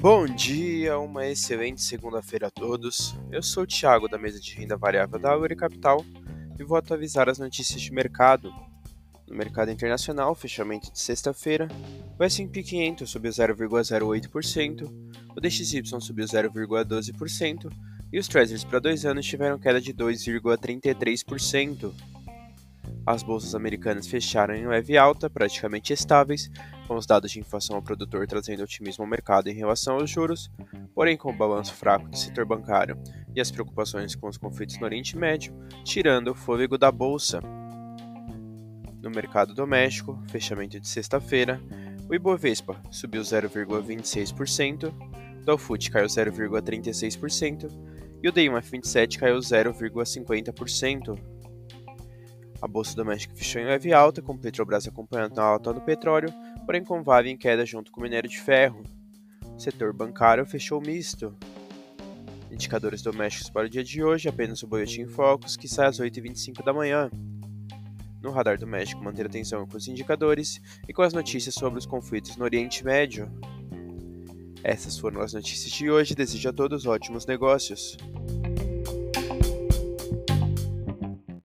Bom dia, uma excelente segunda-feira a todos. Eu sou o Thiago da mesa de renda variável da Aure Capital e vou atualizar as notícias de mercado. No mercado internacional, fechamento de sexta-feira, o S&P 500 subiu 0,08%, o DXY subiu 0,12% e os Treasuries para dois anos tiveram queda de 2,33%. As bolsas americanas fecharam em leve alta, praticamente estáveis, com os dados de inflação ao produtor trazendo otimismo ao mercado em relação aos juros, porém com o balanço fraco do setor bancário e as preocupações com os conflitos no Oriente Médio, tirando o fôlego da bolsa. No mercado doméstico, fechamento de sexta-feira, o Ibovespa subiu 0,26%, o Dow Food caiu 0,36% e o D1F27 caiu 0,50%. A bolsa doméstica fechou em leve alta, com Petrobras acompanhando a alta do petróleo, porém com Vale em queda junto com o minério de ferro. O setor bancário fechou misto. Indicadores domésticos para o dia de hoje, apenas o Boletim Focus, que sai às 8h25 da manhã. No radar doméstico, manter atenção com os indicadores e com as notícias sobre os conflitos no Oriente Médio. Essas foram as notícias de hoje. Desejo a todos ótimos negócios.